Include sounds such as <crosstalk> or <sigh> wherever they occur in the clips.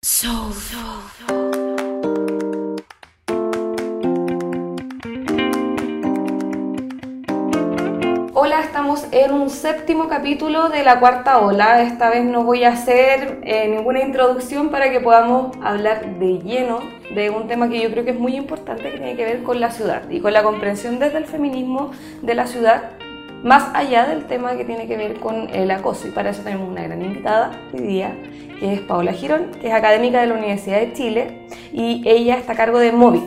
Soul. Hola, estamos en un séptimo capítulo de la cuarta ola. Esta vez no voy a hacer eh, ninguna introducción para que podamos hablar de lleno de un tema que yo creo que es muy importante que tiene que ver con la ciudad y con la comprensión desde el feminismo de la ciudad más allá del tema que tiene que ver con el acoso. Y para eso tenemos una gran invitada hoy día, que es Paola Girón, que es académica de la Universidad de Chile y ella está a cargo de Móvil.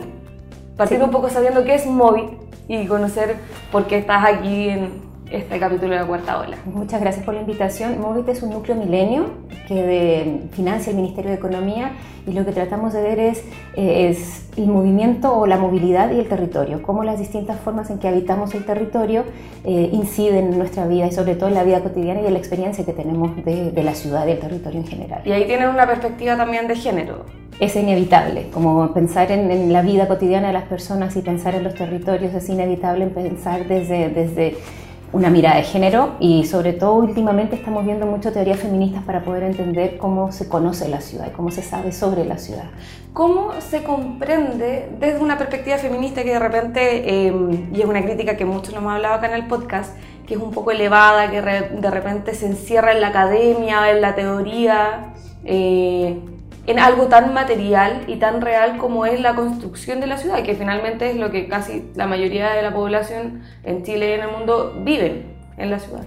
Partir un poco sabiendo qué es Móvil y conocer por qué estás aquí en, este capítulo de la cuarta ola. Muchas gracias por la invitación. Movit es un núcleo milenio que de, financia el Ministerio de Economía y lo que tratamos de ver es, eh, es, el movimiento o la movilidad y el territorio, cómo las distintas formas en que habitamos el territorio eh, inciden en nuestra vida y sobre todo en la vida cotidiana y en la experiencia que tenemos de, de la ciudad y el territorio en general. Y ahí tienen una perspectiva también de género es inevitable, como pensar en, en, la vida cotidiana de las personas y pensar en los territorios es inevitable pensar desde, desde una mirada de género y sobre todo últimamente estamos viendo mucho teorías feministas para poder entender cómo se conoce la ciudad y cómo se sabe sobre la ciudad. ¿Cómo se comprende desde una perspectiva feminista que de repente, eh, y es una crítica que muchos nos hemos hablado acá en el podcast, que es un poco elevada, que de repente se encierra en la academia, en la teoría, eh, en algo tan material y tan real como es la construcción de la ciudad, que finalmente es lo que casi la mayoría de la población en Chile y en el mundo viven en la ciudad.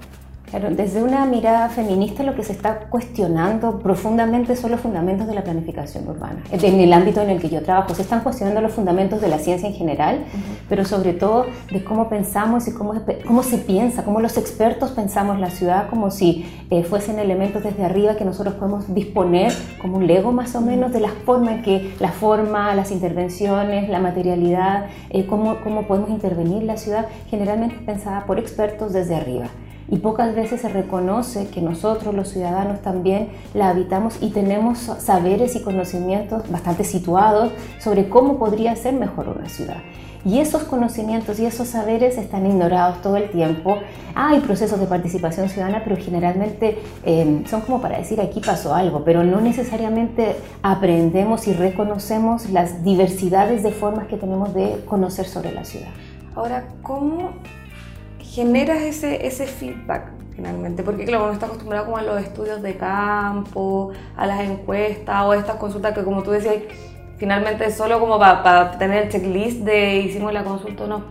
Claro, desde una mirada feminista lo que se está cuestionando profundamente son los fundamentos de la planificación urbana. En el ámbito en el que yo trabajo se están cuestionando los fundamentos de la ciencia en general, uh -huh. pero sobre todo de cómo pensamos y cómo, cómo se piensa, cómo los expertos pensamos la ciudad como si eh, fuesen elementos desde arriba que nosotros podemos disponer como un lego más o menos de la forma en que la forma, las intervenciones, la materialidad, eh, cómo, cómo podemos intervenir la ciudad, generalmente pensada por expertos desde arriba y pocas veces se reconoce que nosotros los ciudadanos también la habitamos y tenemos saberes y conocimientos bastante situados sobre cómo podría ser mejor una ciudad. Y esos conocimientos y esos saberes están ignorados todo el tiempo. Hay procesos de participación ciudadana, pero generalmente eh, son como para decir aquí pasó algo, pero no necesariamente aprendemos y reconocemos las diversidades de formas que tenemos de conocer sobre la ciudad. Ahora, ¿cómo generas ese, ese feedback finalmente, porque claro, uno está acostumbrado como a los estudios de campo, a las encuestas o estas consultas que como tú decías, finalmente solo como para pa tener el checklist de hicimos la consulta o no.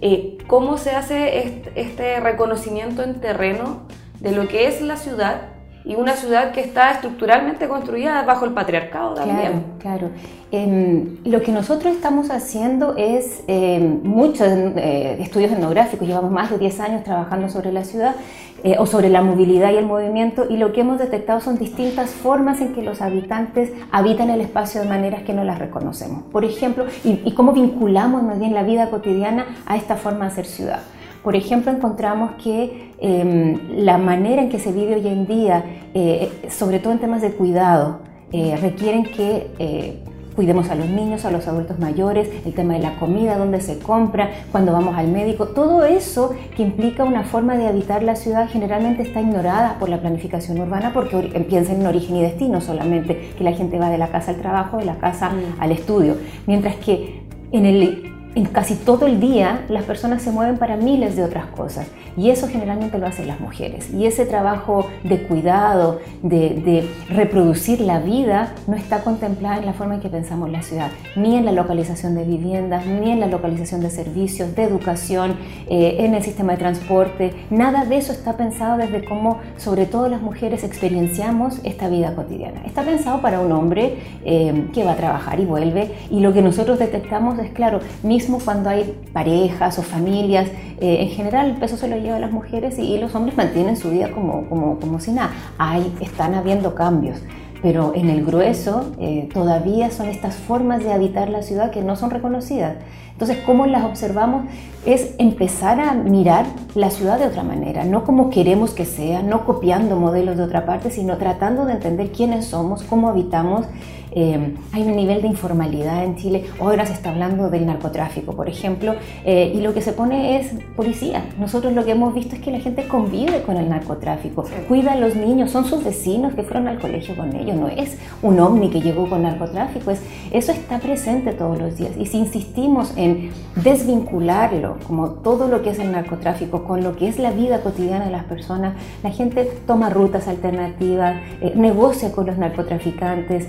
Eh, ¿Cómo se hace este reconocimiento en terreno de lo que es la ciudad y una ciudad que está estructuralmente construida bajo el patriarcado también. Claro, claro. Eh, lo que nosotros estamos haciendo es eh, muchos eh, estudios etnográficos, llevamos más de 10 años trabajando sobre la ciudad eh, o sobre la movilidad y el movimiento y lo que hemos detectado son distintas formas en que los habitantes habitan el espacio de maneras que no las reconocemos. Por ejemplo, y, y cómo vinculamos más bien la vida cotidiana a esta forma de ser ciudad. Por ejemplo, encontramos que eh, la manera en que se vive hoy en día, eh, sobre todo en temas de cuidado, eh, requieren que cuidemos a los niños, a los adultos mayores, el tema de la comida, dónde se compra, cuando vamos al médico, todo eso que implica una forma de habitar la ciudad generalmente está ignorada por la planificación urbana porque piensa en origen y destino solamente, que la gente va de la casa al trabajo, de la casa mm. al estudio, mientras que en el en casi todo el día las personas se mueven para miles de otras cosas. Y eso generalmente lo hacen las mujeres. Y ese trabajo de cuidado, de, de, reproducir la vida no está contemplada en la forma en que pensamos la ciudad, ni en la localización de viviendas, ni en la localización de servicios, de educación, eh, en el sistema de transporte, nada de eso está pensado desde cómo sobre todo las mujeres experienciamos esta vida cotidiana. Está pensado para un hombre eh, que va a trabajar y vuelve. Y lo que nosotros detectamos es claro, mi mismo cuando hay parejas o familias, eh, en general el peso se lo lleva a las mujeres y, y los hombres mantienen su vida como, como, como si nada. Hay, están habiendo cambios, pero en el grueso eh, todavía son estas formas de habitar la ciudad que no son reconocidas. Entonces, ¿cómo las observamos? Es empezar a mirar la ciudad de otra manera, no como queremos que sea, no copiando modelos de otra parte, sino tratando de entender quiénes somos, cómo habitamos eh, hay un nivel de informalidad en Chile. Ahora se está hablando del narcotráfico, por ejemplo, eh, y lo que se pone es policía. Nosotros lo que hemos visto es que la gente convive con el narcotráfico, cuida a los niños, son sus vecinos que fueron al colegio con ellos, no es un ovni que llegó con narcotráfico, es, eso está presente todos los días. Y si insistimos en desvincularlo, como todo lo que es el narcotráfico, con lo que es la vida cotidiana de las personas, la gente toma rutas alternativas, eh, negocia con los narcotraficantes,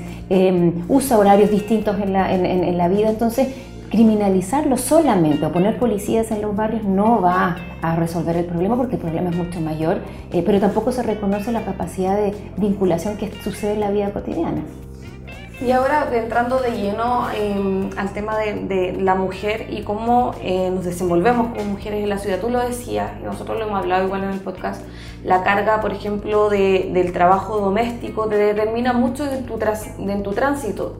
em, usa horarios distintos en la, en la vida. Entonces, criminalizarlo solamente o poner policías en los barrios no va a resolver el problema porque el problema es mucho mayor, eh, pero tampoco se reconoce la capacidad de vinculación que sucede en la vida cotidiana. Y ahora entrando de lleno em, al tema de, la mujer y cómo eh, nos desenvolvemos como mujeres en la ciudad, tú lo decías, y nosotros lo hemos hablado igual en el podcast, la carga, por ejemplo, del trabajo doméstico te determina mucho en tu, en tu tránsito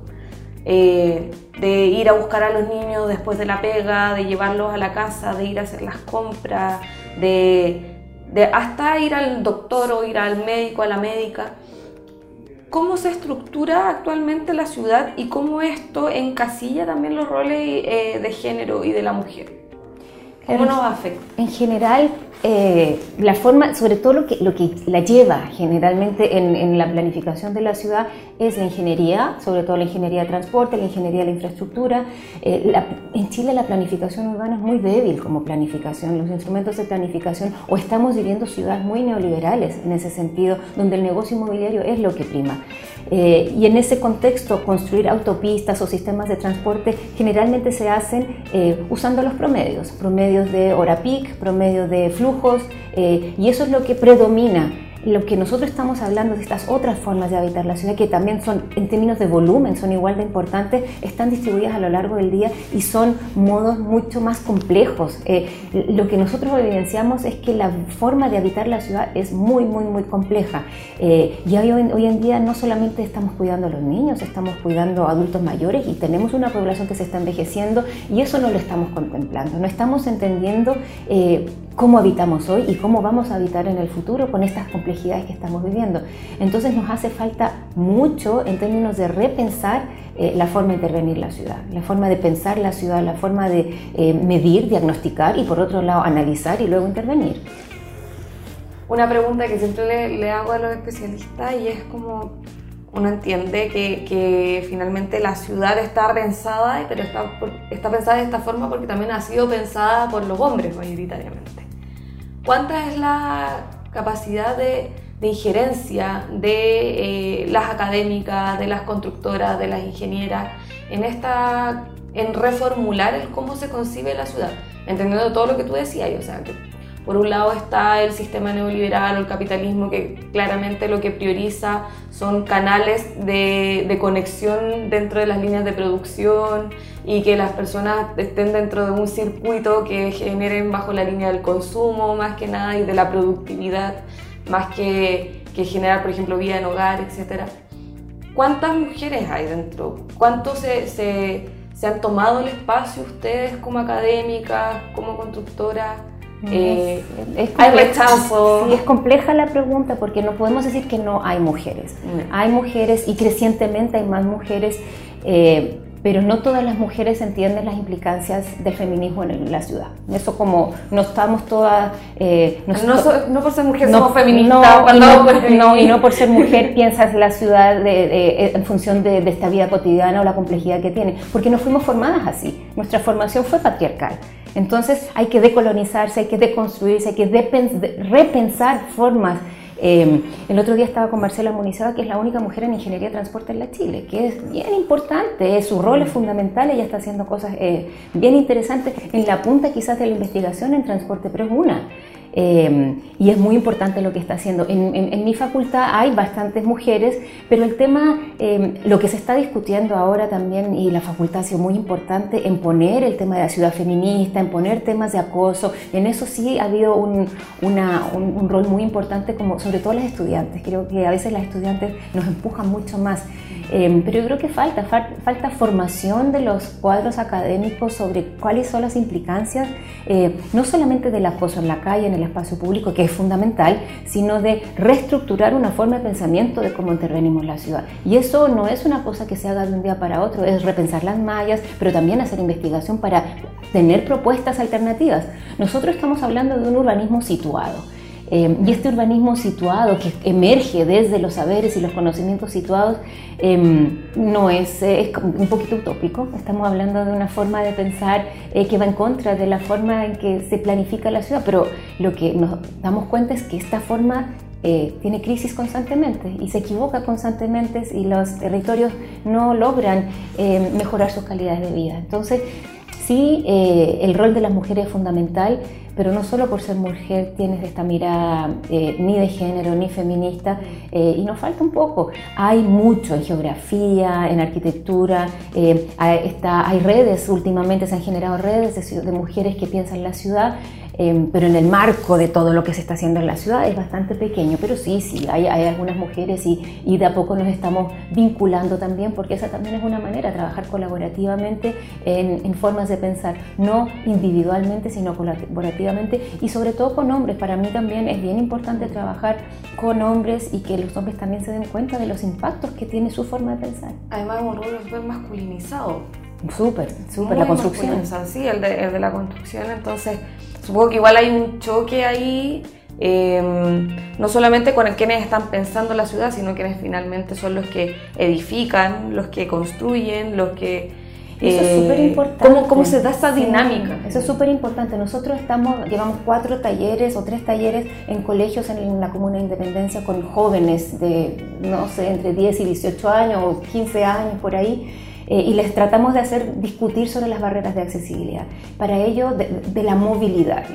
eh, de ir a buscar a los niños después de la pega, de llevarlos a la casa, de ir a hacer las compras, de, hasta ir al doctor o ir al médico, a la médica. ¿Cómo se estructura actualmente la ciudad y cómo esto encasilla también los roles eh, de género y de la mujer? ¿Cómo nos afecta? En general, eh, la forma, sobre todo lo que, lo que la lleva generalmente en, la planificación de la ciudad es la ingeniería, sobre todo la ingeniería de transporte, la ingeniería de la infraestructura. Eh, en Chile la planificación urbana es muy débil como planificación, los instrumentos de planificación, o estamos viviendo ciudades muy neoliberales en ese sentido, donde el negocio inmobiliario es lo que prima. Eh, y en ese contexto, construir autopistas o sistemas de transporte generalmente se hacen usando los promedios, promedios de hora peak, promedios de flujo eh, y eso es lo que predomina lo que nosotros estamos hablando de estas otras formas de habitar la ciudad, que también son, en términos de volumen, son igual de importantes, están distribuidas a lo largo del día y son modos mucho más complejos. Eh, lo que nosotros evidenciamos es que la forma de habitar la ciudad es muy, muy, muy compleja. Eh, hoy, hoy en día no solamente estamos cuidando a los niños, estamos cuidando a adultos mayores y tenemos una población que se está envejeciendo y eso no lo estamos contemplando. No estamos entendiendo eh, cómo habitamos hoy y cómo vamos a habitar en el futuro con estas complejidades que estamos viviendo. Entonces nos hace falta mucho en términos de repensar eh, la forma de intervenir la ciudad, la forma de pensar la ciudad, la forma de eh, medir, diagnosticar y por otro lado analizar y luego intervenir. Una pregunta que siempre le, hago a los especialistas y es como uno entiende que, que, finalmente la ciudad está pensada, pero está, está pensada de esta forma porque también ha sido pensada por los hombres mayoritariamente. ¿Cuánta es la capacidad de, injerencia de eh, las académicas, de las constructoras, de las ingenieras en, esta, en reformular cómo se concibe la ciudad? Entendiendo todo lo que tú decías, o sea, que por un lado está el sistema neoliberal o el capitalismo que claramente lo que prioriza son canales de, de, conexión dentro de las líneas de producción y que las personas estén dentro de un circuito que generen bajo la línea del consumo más que nada y de la productividad más que, que generar, por ejemplo, vida en hogar, etc. ¿Cuántas mujeres hay dentro? ¿Cuántos se, se, se han tomado el espacio ustedes como académicas, como constructoras? Eh, es, hay rechazo. Sí, es compleja la pregunta porque no podemos decir que no hay mujeres. Hay mujeres y crecientemente hay más mujeres, eh, pero no todas las mujeres entienden las implicancias del feminismo en la ciudad. Eso como no estamos todas... Eh, no, por ser mujer somos feministas. No, y no, por ser mujer <laughs> piensas la ciudad en función de, de esta vida cotidiana o la complejidad que tiene, porque no fuimos formadas así. Nuestra formación fue patriarcal. Entonces hay que decolonizarse, hay que deconstruirse, hay que repensar formas. Em, el otro día estaba con Marcela Munizaga, que es la única mujer en ingeniería de transporte en la Chile, que es bien importante, su rol es fundamental, ella está haciendo cosas eh, bien interesantes en la punta quizás de la investigación en transporte, pero es una. Em, y es muy importante lo que está haciendo. En, mi facultad hay bastantes mujeres, pero el tema, em, lo que se está discutiendo ahora también, y la facultad ha sido muy importante en poner el tema de la ciudad feminista, en poner temas de acoso, en eso sí ha habido un, un rol muy importante, como sobre todo las estudiantes. Creo que a veces las estudiantes nos empujan mucho más. Em, pero yo creo que falta, falta formación de los cuadros académicos sobre cuáles son las implicancias, eh, no solamente del acoso en la calle, en el espacio público, que es fundamental, sino de reestructurar una forma de pensamiento de cómo intervenimos la ciudad. Y eso no es una cosa que se haga de un día para otro, es repensar las mallas, pero también hacer investigación para tener propuestas alternativas. Nosotros estamos hablando de un urbanismo situado. Eh, y este urbanismo situado que emerge desde los saberes y los conocimientos situados em, no es, es, un poquito utópico. Estamos hablando de una forma de pensar eh, que va en contra de la forma en que se planifica la ciudad, pero lo que nos damos cuenta es que esta forma eh, tiene crisis constantemente y se equivoca constantemente y los territorios no logran mejorar sus calidades de vida. Entonces, sí, el rol de las mujeres es fundamental pero no solo por ser mujer tienes esta mirada eh, ni de género ni feminista, eh, y nos falta un poco. Hay mucho en geografía, en arquitectura, eh, hay, hay redes, últimamente se han generado redes de, de mujeres que piensan la ciudad, Em, pero en el marco de todo lo que se está haciendo en la ciudad es bastante pequeño, pero sí, sí, hay, hay algunas mujeres y, y, de a poco nos estamos vinculando también, porque esa también es una manera, trabajar colaborativamente en, en formas de pensar, no individualmente, sino colaborativamente y sobre todo con hombres. Para mí también es bien importante trabajar con hombres y que los hombres también se den cuenta de los impactos que tiene su forma de pensar. Además es un rol súper masculinizado. Súper, súper, la construcción. Sí, el de, el de la construcción, entonces Supongo que igual hay un choque ahí, em, no solamente con quienes están pensando la ciudad, sino quienes finalmente son los que edifican, los que construyen, los que... Eso es súper eh, importante. ¿cómo, ¿Cómo, se da esa dinámica? eso es súper importante. Nosotros estamos, llevamos cuatro talleres o tres talleres en colegios en la Comuna de Independencia con jóvenes de, no sé, entre 10 y 18 años o 15 años por ahí eh, y les tratamos de hacer discutir sobre las barreras de accesibilidad. Para ello, de, la movilidad.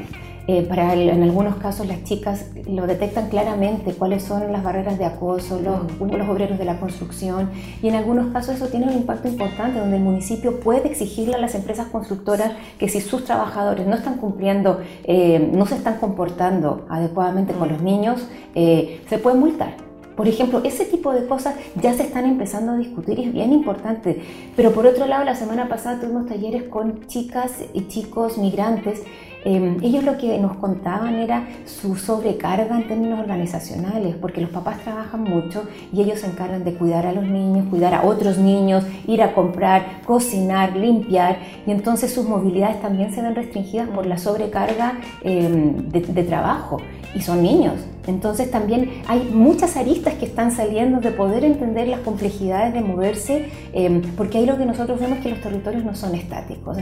Eh, para en algunos casos las chicas lo detectan claramente cuáles son las barreras de acoso, los, los, obreros de la construcción y en algunos casos eso tiene un impacto importante donde el municipio puede exigirle a las empresas constructoras que si sus trabajadores no están cumpliendo, eh, no se están comportando adecuadamente con los niños, se puede multar. Por ejemplo, ese tipo de cosas ya se están empezando a discutir y es bien importante. Pero por otro lado, la semana pasada tuvimos talleres con chicas y chicos migrantes. Em, ellos lo que nos contaban era su sobrecarga en términos organizacionales, porque los papás trabajan mucho y ellos se encargan de cuidar a los niños, cuidar a otros niños, ir a comprar, cocinar, limpiar, y entonces sus movilidades también se ven restringidas por la sobrecarga em, de trabajo y son niños. Entonces también hay muchas aristas que están saliendo de poder entender las complejidades de moverse, em, porque ahí lo que nosotros vemos es que los territorios no son estáticos,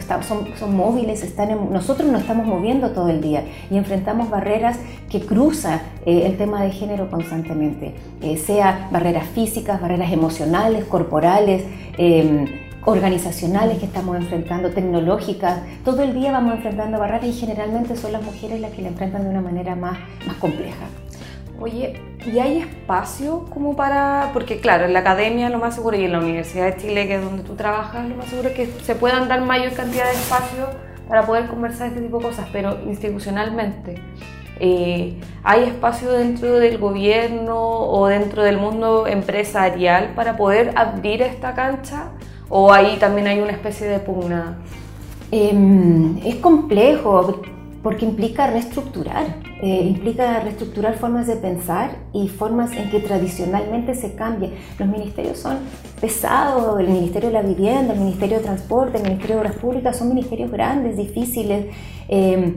son, móviles, están nosotros nos estamos moviendo todo el día y enfrentamos barreras que cruzan eh, el tema de género constantemente, eh, sea barreras físicas, barreras emocionales, corporales. Em, organizacionales que estamos enfrentando, tecnológicas, todo el día vamos enfrentando barreras y generalmente son las mujeres las que la enfrentan de una manera más, más compleja. Oye, ¿y hay espacio como para...? Porque claro, en la academia lo más seguro y en la Universidad de Chile, que es donde tú trabajas, lo más seguro es que se puedan dar mayor cantidad de espacio para poder conversar este tipo de cosas, pero institucionalmente, eh, ¿hay espacio dentro del gobierno o dentro del mundo empresarial para poder abrir esta cancha? ¿O ahí también hay una especie de pugna? Em, es complejo porque implica reestructurar, eh, implica reestructurar formas de pensar y formas en que tradicionalmente se cambie. Los ministerios son pesados, el Ministerio de la Vivienda, el Ministerio de Transporte, el Ministerio de Obras Públicas, son ministerios grandes, difíciles. Em,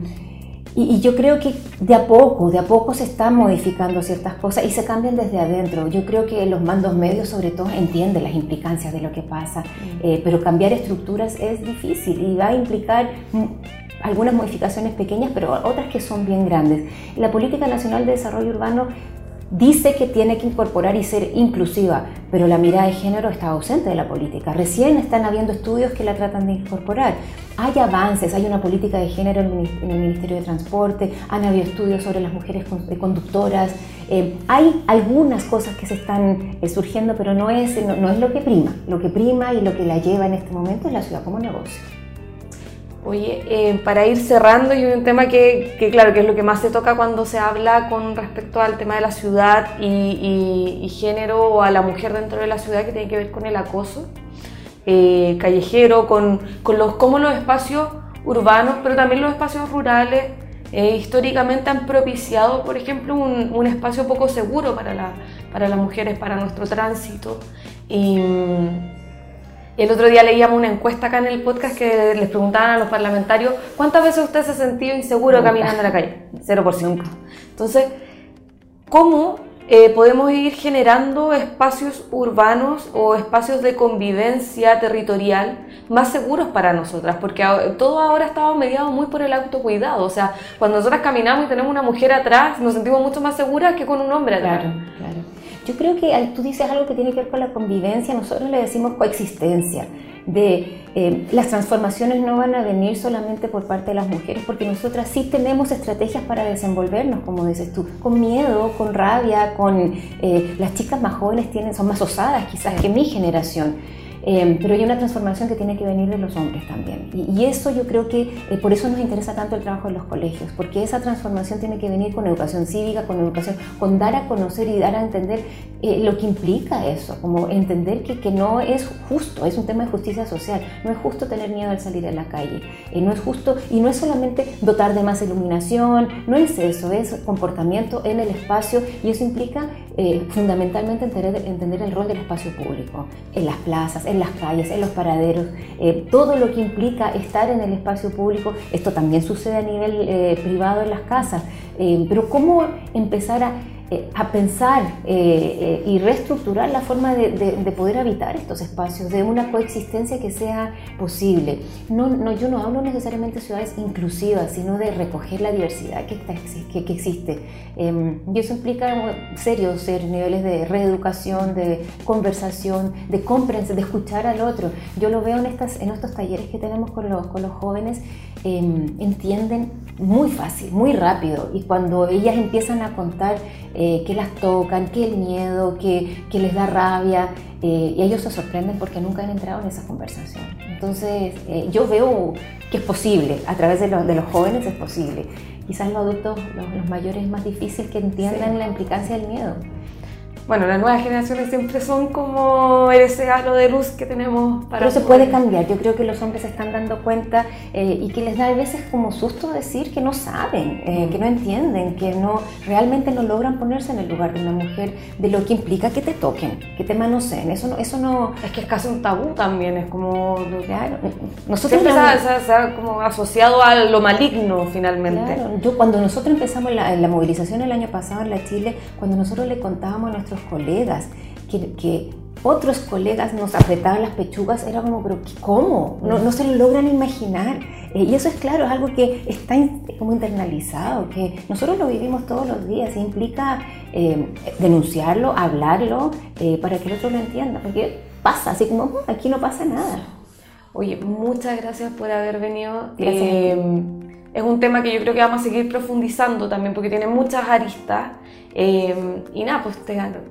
y, yo creo que de a poco, de a poco se están modificando ciertas cosas y se cambian desde adentro. Yo creo que los mandos medios sobre todo entienden las implicancias de lo que pasa, eh, pero cambiar estructuras es difícil y va a implicar algunas modificaciones pequeñas, pero otras que son bien grandes. La Política Nacional de Desarrollo Urbano dice que tiene que incorporar y ser inclusiva, pero la mirada de género está ausente de la política. Recién están habiendo estudios que la tratan de incorporar. Hay avances, hay una política de género en el Ministerio de Transporte, han habido estudios sobre las mujeres conductoras. Eh, hay algunas cosas que se están eh, surgiendo, pero no es, no es lo que prima. Lo que prima y lo que la lleva en este momento es la ciudad como negocio. Oye, eh, para ir cerrando, y un tema que, claro, que es lo que más se toca cuando se habla con respecto al tema de la ciudad y, género o a la mujer dentro de la ciudad, que tiene que ver con el acoso eh, callejero, con, los, cómo los espacios urbanos, pero también los espacios rurales, eh, históricamente han propiciado, por ejemplo, un, espacio poco seguro para, para las mujeres, para nuestro tránsito. Y, el otro día leíamos una encuesta acá en el podcast que les preguntaban a los parlamentarios cuántas veces usted se ha sentido inseguro caminando en la calle. Cero por ciento. Entonces, ¿cómo eh, podemos ir generando espacios urbanos o espacios de convivencia territorial más seguros para nosotras? Porque todo ahora estaba mediado muy por el autocuidado. O sea, cuando nosotras caminamos y tenemos una mujer atrás, nos sentimos mucho más seguras que con un hombre atrás. Claro, claro. Yo creo que tú dices algo que tiene que ver con la convivencia, nosotros le decimos coexistencia, de eh, las transformaciones no van a venir solamente por parte de las mujeres, porque nosotras sí tenemos estrategias para desenvolvernos, como dices tú, con miedo, con rabia, con eh, las chicas más jóvenes tienen, son más osadas quizás que mi generación. Em, pero hay una transformación que tiene que venir de los hombres también. Y, eso yo creo que eh, por eso nos interesa tanto el trabajo en los colegios, porque esa transformación tiene que venir con educación cívica, con educación, con dar a conocer y dar a entender eh, lo que implica eso, como entender que, que, no es justo, es un tema de justicia social, no es justo tener miedo al salir a la calle, eh, no es justo y no es solamente dotar de más iluminación, no es eso, es comportamiento en el espacio y eso implica fundamentalmente entender, entender el rol del espacio público, en las plazas, en las calles, en los paraderos, eh, todo lo que implica estar en el espacio público. Esto también sucede a nivel eh, privado en las casas, eh, pero cómo empezar a eh, a pensar eh, eh, y reestructurar la forma de, poder habitar estos espacios, de una coexistencia que sea posible. No, no, yo no hablo necesariamente de ciudades inclusivas, sino de recoger la diversidad que, que, que existe. Em, y eso implica serios ser niveles de reeducación, de conversación, de comprensión, de escuchar al otro. Yo lo veo en, estas, en estos talleres que tenemos con los, con los jóvenes, em, entienden muy fácil, muy rápido. Y cuando ellas empiezan a contar eh, que las tocan, que el miedo, que, que les da rabia, eh, y ellos se sorprenden porque nunca han entrado en esa conversación. Entonces, eh, yo veo que es posible, a través de, de, los jóvenes es posible. Quizás los adultos, los, mayores, es más difícil que entiendan la implicancia del miedo bueno, las nuevas generaciones siempre son como ese halo de luz que tenemos para... Pero se puede cambiar, yo creo que los hombres se están dando cuenta eh, y que les da a veces como susto decir que no saben, eh, que no entienden, que no realmente no logran ponerse en el lugar de una mujer, de lo que implica que te toquen, que te manoseen, eso no... Eso no. Es que es casi un tabú también, es como... Claro, nosotros siempre se, ha, como asociado a lo maligno finalmente. Claro, yo cuando nosotros empezamos la, la movilización el año pasado en la Chile, cuando nosotros le contábamos a nuestros colegas, que, otros colegas nos apretaban las pechugas, era como, pero ¿cómo? No, no se lo logran imaginar. Eh, y eso es claro, es algo que está como internalizado, que nosotros lo vivimos todos los días, e implica eh, denunciarlo, hablarlo, eh, para que el otro lo entienda, porque pasa, así como, mm, aquí no pasa nada. Oye, muchas gracias por haber venido. es un tema que yo creo que vamos a seguir profundizando también, porque tiene muchas aristas. Em, y nada, pues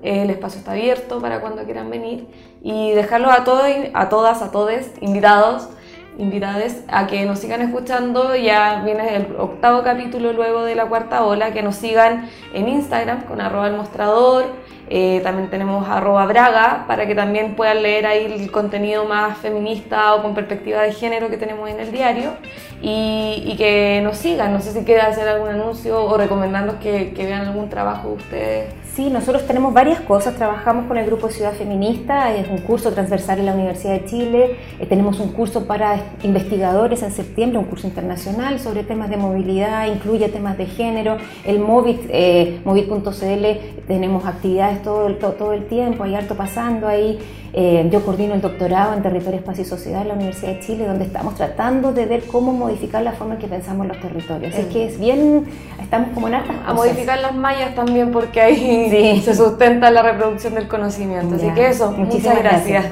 el espacio está abierto para cuando quieran venir y dejarlos a todos, a todas, a todos invitados, invitades a que nos sigan escuchando. Ya viene el octavo capítulo luego de la cuarta ola, que nos sigan en Instagram con arroba el mostrador. Eh, también tenemos arroba braga para que también puedan leer ahí el contenido más feminista o con perspectiva de género que tenemos en el diario y, que nos sigan. No sé si quiere hacer algún anuncio o recomendando que, que vean algún trabajo de ustedes. Sí, nosotros tenemos varias cosas. Trabajamos con el grupo Ciudad Feminista, es un curso transversal en la Universidad de Chile. Eh, tenemos un curso para investigadores en septiembre, un curso internacional sobre temas de movilidad, incluye temas de género. El Movit, eh, Movit.cl, tenemos actividades todo el, todo, el tiempo, hay harto pasando ahí. Eh, yo coordino el doctorado en Territorio, Espacio y Sociedad en la Universidad de Chile, donde estamos tratando de ver cómo modificar la forma en que pensamos los territorios. Es que es bien, estamos como en hartas A modificar las mallas también, porque ahí se sustenta la reproducción del conocimiento. Así que eso, muchas gracias.